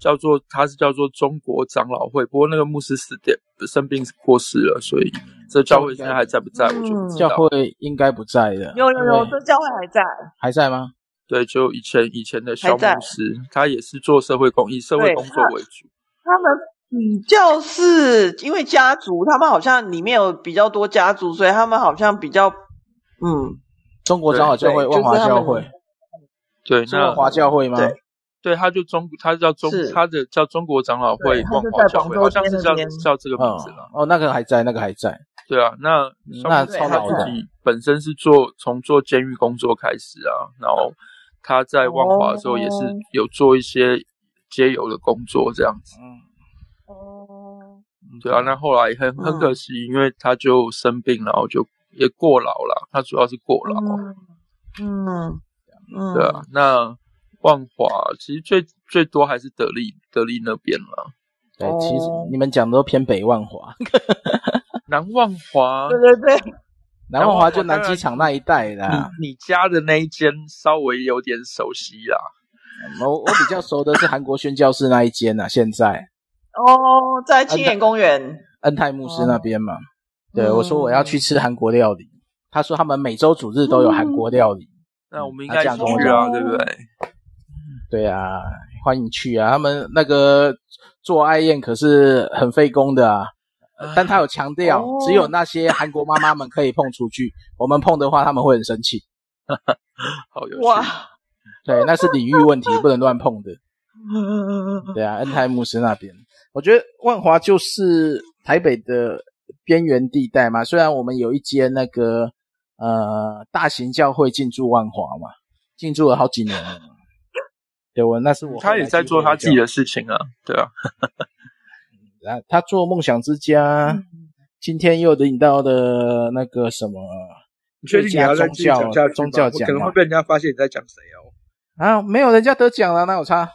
叫做它是叫做中国长老会，不过那个牧师死掉生病过世了，所以这教会现在还在不在？我就不知道。教会应该不在的。有有有，这教会还在。还在吗？对，就以前以前的小牧师，他也是做社会公益、社会工作为主。他们比较是因为家族，他们好像里面有比较多家族，所以他们好像比较嗯，中国长老教会、万华教会，对，那万华教会吗？对，他就中，他叫中，他的叫中国长老会万华教会，好像是叫叫这个名字了。哦，那个还在，那个还在。对啊，那那超老的。本身是做从做监狱工作开始啊，然后他在万华的时候也是有做一些接油的工作这样子。哦。对啊，那后来很很可惜，因为他就生病，然后就也过劳了。他主要是过劳。嗯嗯。对啊，那。万华其实最最多还是得力得力那边了。对，其实你们讲的都偏北万华，南万华。对对对，南万华就南机场那一带啦。你你家的那一间稍微有点熟悉啦。我我比较熟的是韩国宣教室那一间呐，现在。哦，在青年公园，恩泰牧师那边嘛。对，我说我要去吃韩国料理，他说他们每周主日都有韩国料理。那我们应该去啊，对不对？对啊，欢迎去啊！他们那个做爱宴可是很费工的啊，但他有强调，哦、只有那些韩国妈妈们可以碰厨具，我们碰的话他们会很生气。好有趣！哇，对，那是领域问题，不能乱碰的。对啊，恩泰姆斯那边，我觉得万华就是台北的边缘地带嘛。虽然我们有一间那个呃大型教会进驻万华嘛，进驻了好几年了。对，我那是我。他也在做他自己的事情啊，对啊。然后他做梦想之家，嗯、今天又领到的那个什么？你确定你要再继续讲下去宗教奖？可能会被人家发现你在讲谁哦。啊，没有，人家得奖了，那有差？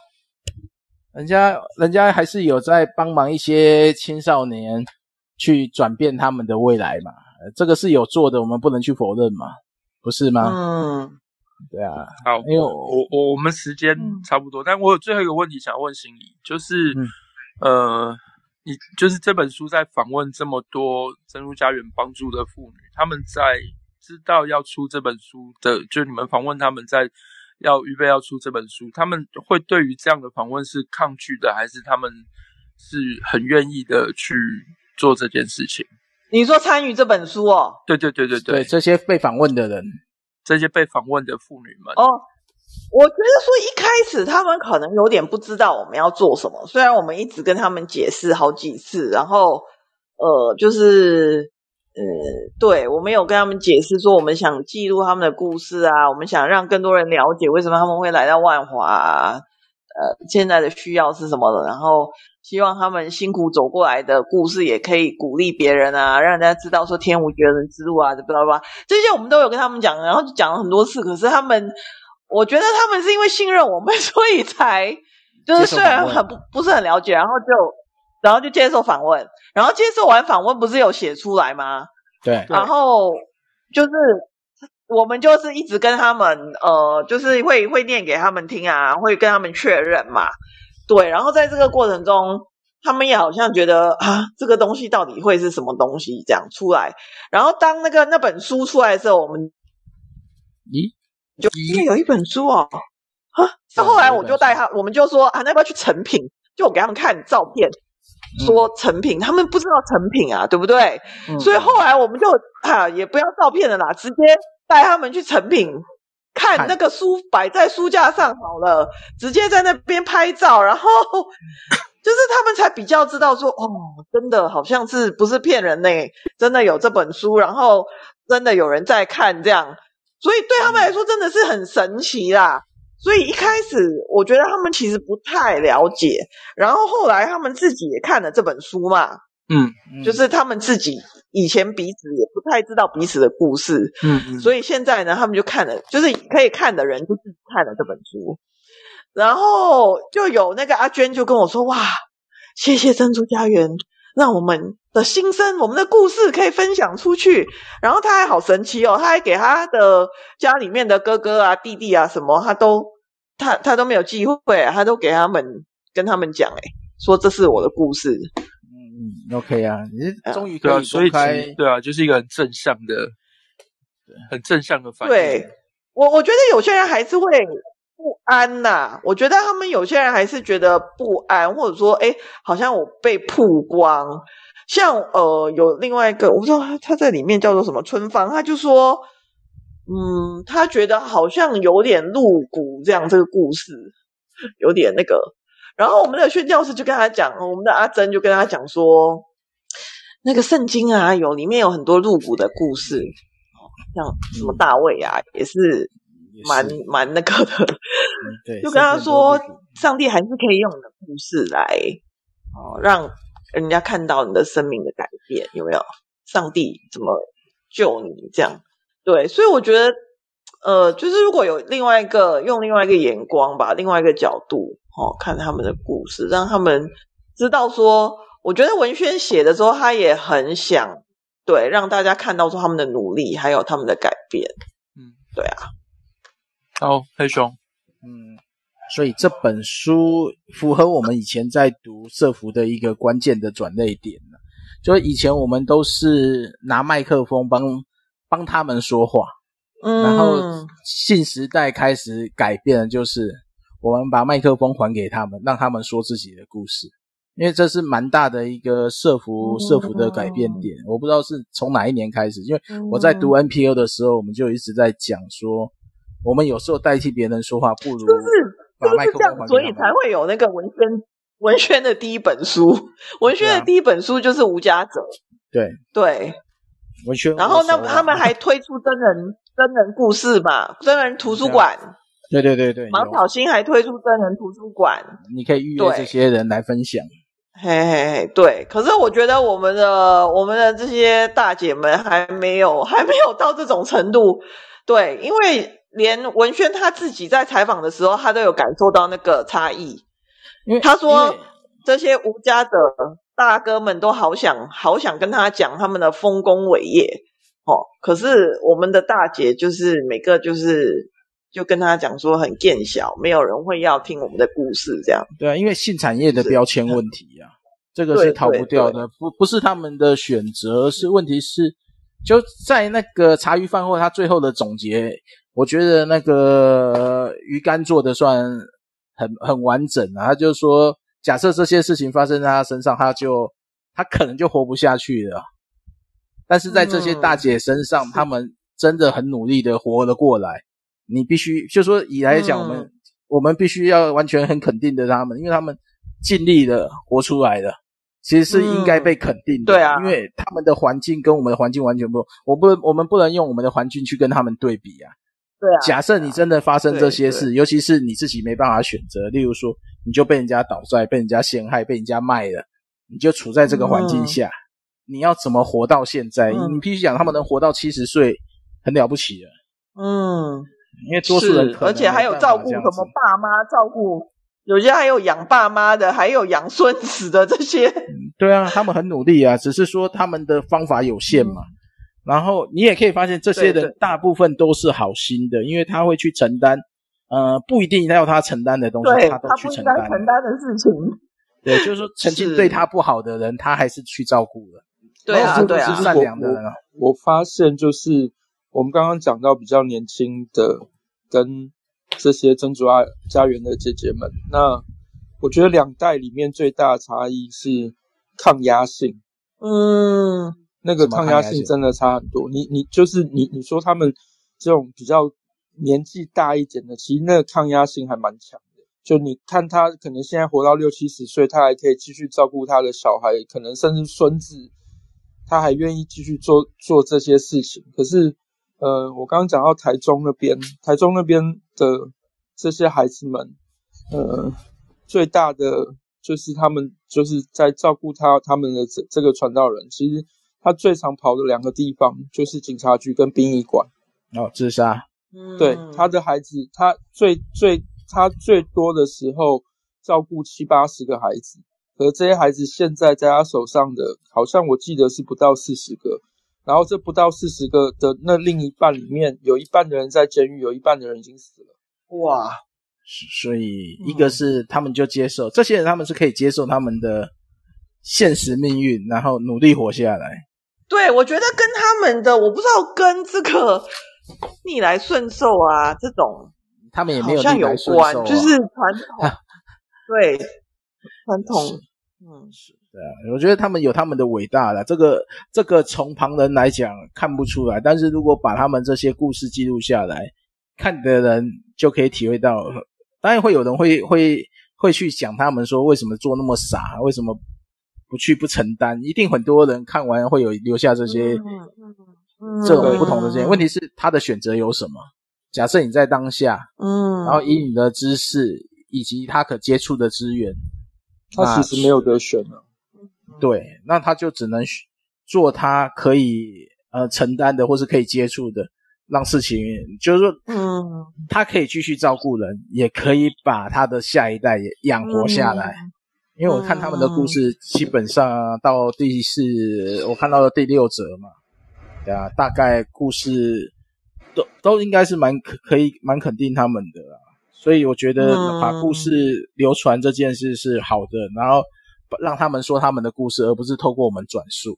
人家，人家还是有在帮忙一些青少年去转变他们的未来嘛。这个是有做的，我们不能去否认嘛，不是吗？嗯。对啊，好，因为我我我，们时间差不多，嗯、但我有最后一个问题想要问心怡，就是，嗯、呃，你就是这本书在访问这么多珍珠家园帮助的妇女，他们在知道要出这本书的，就你们访问他们在要预备要出这本书，他们会对于这样的访问是抗拒的，还是他们是很愿意的去做这件事情？你说参与这本书哦？对对对对对，对这些被访问的人，这些被访问的妇女们哦，我觉得说一开始他们可能有点不知道我们要做什么，虽然我们一直跟他们解释好几次，然后呃，就是。呃，对，我们有跟他们解释说，我们想记录他们的故事啊，我们想让更多人了解为什么他们会来到万华啊，呃，现在的需要是什么的，然后希望他们辛苦走过来的故事也可以鼓励别人啊，让人家知道说天无绝人之路啊，知道吧？这些我们都有跟他们讲，然后就讲了很多次。可是他们，我觉得他们是因为信任我们，所以才就是虽然很不不是很了解，然后就然后就接受访问。然后接受完访问，不是有写出来吗？对。然后就是我们就是一直跟他们，呃，就是会会念给他们听啊，会跟他们确认嘛。对。然后在这个过程中，他们也好像觉得啊，这个东西到底会是什么东西这样出来。然后当那个那本书出来的时候，我们咦，就有一本书哦，啊，那后来我就带他，我们就说啊，那要不要去成品？就我给他们看照片。说成品，他们不知道成品啊，对不对？嗯、所以后来我们就啊，也不要照片了啦，直接带他们去成品看那个书，摆在书架上好了，直接在那边拍照，然后 就是他们才比较知道说，哦，真的好像是不是骗人呢？真的有这本书，然后真的有人在看这样，所以对他们来说真的是很神奇啦。所以一开始我觉得他们其实不太了解，然后后来他们自己也看了这本书嘛，嗯，就是他们自己以前彼此也不太知道彼此的故事，嗯嗯，所以现在呢，他们就看了，就是可以看的人就自己看了这本书，然后就有那个阿娟就跟我说，哇，谢谢珍珠家园，让我们的心声，我们的故事可以分享出去。然后他还好神奇哦，他还给他的家里面的哥哥啊、弟弟啊什么，他都他他都没有忌讳啊，他都给他们跟他们讲，哎，说这是我的故事。嗯嗯，OK 啊，你终于可以对啊，就是一个很正向的，很正向的反应。对，我我觉得有些人还是会。不安呐、啊，我觉得他们有些人还是觉得不安，或者说，哎，好像我被曝光。像呃，有另外一个，我不知道他在里面叫做什么春芳，他就说，嗯，他觉得好像有点露骨，这样这个故事有点那个。然后我们的宣教士就跟他讲，我们的阿珍就跟他讲说，那个圣经啊，有里面有很多露骨的故事，像什么大卫啊，也是。蛮蛮那个的，对，就跟他说，上帝还是可以用你的故事来哦，让人家看到你的生命的改变，有没有？上帝怎么救你这样？对，所以我觉得，呃，就是如果有另外一个用另外一个眼光吧，另外一个角度哦，看他们的故事，让他们知道说，我觉得文轩写的时候，他也很想对让大家看到说他们的努力，还有他们的改变。嗯，对啊。好，黑熊，嗯，所以这本书符合我们以前在读社福的一个关键的转捩点，就是以前我们都是拿麦克风帮帮他们说话，嗯，然后新时代开始改变的，就是我们把麦克风还给他们，让他们说自己的故事，因为这是蛮大的一个社福社福的改变点。我不知道是从哪一年开始，因为我在读 NPO 的时候，我们就一直在讲说。我们有时候代替别人说话，不如就是把麦克风所以才会有那个文轩文轩的第一本书。文轩的第一本书就是《无家者》。对对，文轩。然后那他们还推出真人真人故事嘛？真人图书馆。对对对对。芒草心还推出真人图书馆，你可以预约这些人来分享。嘿嘿嘿，对。可是我觉得我们的我们的这些大姐们还没有 还没有到这种程度。对，因为。连文轩他自己在采访的时候，他都有感受到那个差异。因为他说，这些无家的大哥们都好想好想跟他讲他们的丰功伟业哦。可是我们的大姐就是每个就是就跟他讲说很见小，没有人会要听我们的故事这样。对啊，因为性产业的标签问题啊，这个是逃不掉的，不不是他们的选择，是问题是就在那个茶余饭后他最后的总结。我觉得那个鱼竿做的算很很完整啊。他就是说，假设这些事情发生在他身上，他就他可能就活不下去了。但是在这些大姐身上，嗯、他们真的很努力的活了过来。你必须就说以来讲，我们、嗯、我们必须要完全很肯定的他们，因为他们尽力的活出来了。其实是应该被肯定的，嗯、对啊，因为他们的环境跟我们的环境完全不同，我不，我们不能用我们的环境去跟他们对比啊。对啊。假设你真的发生这些事，尤其是你自己没办法选择，例如说，你就被人家倒债，被人家陷害，被人家卖了，你就处在这个环境下，嗯、你要怎么活到现在？嗯、你必须讲，他们能活到七十岁，很了不起了。嗯，因为多数人而且还有照顾什么爸妈，照顾。有些还有养爸妈的，还有养孙子的这些。对啊，他们很努力啊，只是说他们的方法有限嘛。嗯、然后你也可以发现，这些人大部分都是好心的，因为他会去承担，呃，不一定要他承担的东西，他都去承担。承担的事情。对，就是说曾经对他不好的人，他还是去照顾了。对啊，对啊，是善良的人啊。我发现就是我们刚刚讲到比较年轻的跟。这些珍珠啊家园的姐姐们，那我觉得两代里面最大的差异是抗压性。嗯，那个抗压性真的差很多。你你就是你你说他们这种比较年纪大一点的，其实那个抗压性还蛮强的。就你看他可能现在活到六七十岁，他还可以继续照顾他的小孩，可能甚至孙子，他还愿意继续做做这些事情。可是。呃，我刚刚讲到台中那边，台中那边的这些孩子们，呃，最大的就是他们就是在照顾他他们的这这个传道人，其实他最常跑的两个地方就是警察局跟殡仪馆。哦，自杀。嗯，对，他的孩子，他最最他最多的时候照顾七八十个孩子，而这些孩子现在在他手上的，好像我记得是不到四十个。然后这不到四十个的那另一半里面，有一半的人在监狱，有一半的人已经死了。哇！所以一个是他们就接受、嗯、这些人，他们是可以接受他们的现实命运，然后努力活下来。对，我觉得跟他们的，我不知道跟这个逆来顺受啊这种，他们也没有逆来顺受、啊、有关，就是传统。对，传统。嗯，是。对啊，我觉得他们有他们的伟大了。这个这个从旁人来讲看不出来，但是如果把他们这些故事记录下来，看的人就可以体会到。当然会有人会会会去讲他们说为什么做那么傻，为什么不去不承担？一定很多人看完会有留下这些这种不同的这些问题是他的选择有什么？假设你在当下，嗯，然后以你的知识以及他可接触的资源，他其实没有得选了。对，那他就只能做他可以呃承担的，或是可以接触的，让事情就是说，嗯，他可以继续照顾人，也可以把他的下一代也养活下来。嗯、因为我看他们的故事，基本上到第四，我看到了第六则嘛，对啊，大概故事都都应该是蛮可可以蛮肯定他们的啦。所以我觉得把故事流传这件事是好的，然后。让他们说他们的故事，而不是透过我们转述。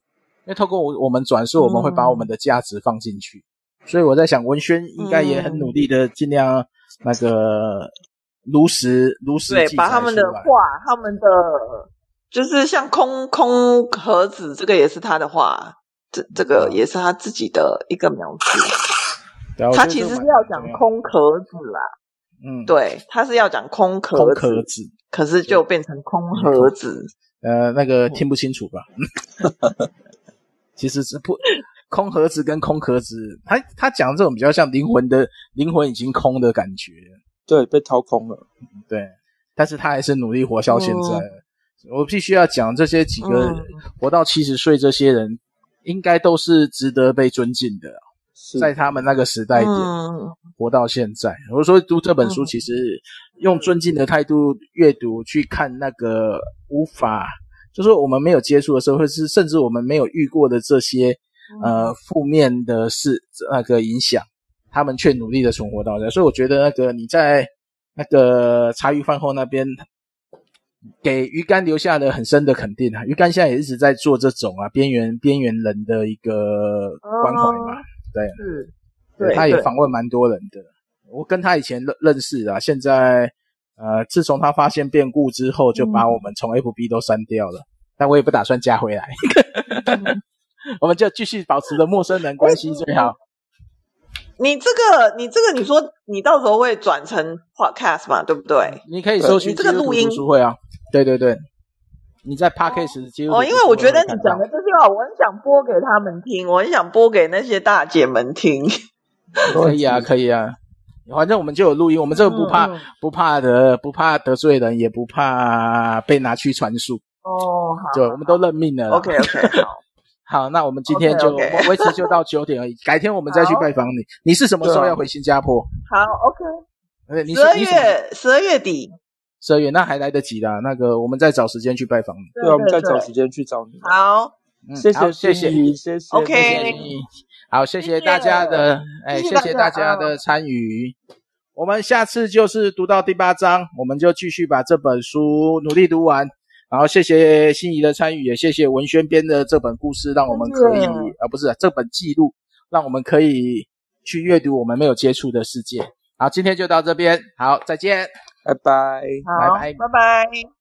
因为透过我我们转述，我们会把我们的价值放进去。嗯、所以我在想，文轩应该也很努力的尽量那个如实如实对，把他们的话，他们的就是像空空盒子，这个也是他的话，这这个也是他自己的一个描述。他其实是要讲空壳子啦，嗯，对，他是要讲空壳空壳子。可是就变成空盒子，呃，那个听不清楚吧？其实是不空盒子跟空壳子，他他讲这种比较像灵魂的灵魂已经空的感觉，对，被掏空了，对。但是他还是努力活到现在。嗯、我必须要讲这些几个活到七十岁这些人，嗯、应该都是值得被尊敬的。在他们那个时代点，嗯、活到现在，我说读这本书，其实用尊敬的态度阅读，去看那个无法，就是我们没有接触的时候，或是甚至我们没有遇过的这些呃负面的事，那个影响，他们却努力的存活到现在。所以我觉得那个你在那个茶余饭后那边，给鱼干留下了很深的肯定啊。鱼干现在也一直在做这种啊边缘边缘人的一个关怀嘛。对，是，对，他也访问蛮多人的。我跟他以前认认识啊，现在呃，自从他发现变故之后，就把我们从 FB 都删掉了。嗯、但我也不打算加回来，我们就继续保持着陌生人关系最好。你这个，你这个，你说你到时候会转成 podcast 嘛？对不对？你可以搜寻这个录音读书会啊。对对对。你在 Podcast 接哦，因为我觉得你讲的这些话，我很想播给他们听，我很想播给那些大姐们听。可以啊，可以啊，反正我们就有录音，我们这个不怕、嗯、不怕的，不怕得罪人，也不怕被拿去传述。哦，好，对，我们都认命了。OK OK，好，好，那我们今天就维.持就到九点而已，改天我们再去拜访你。你是什么时候要回新加坡？好，OK，十二月十二月底。十二月那还来得及啦，那个我们再找时间去拜访你。对，对，对，对，我们再找时间去找你。好，嗯、谢谢，谢谢，谢谢，OK，好，谢谢大家的，哎，谢谢大家的参与。我们下次就是读到第八章，我们就继续把这本书努力读完。然后谢谢心仪的参与，也谢谢文轩编的这本故事，让我们可以，啊，不是这本记录，让我们可以去阅读我们没有接触的世界。好，今天就到这边，好，再见。拜拜，好，拜拜。拜拜。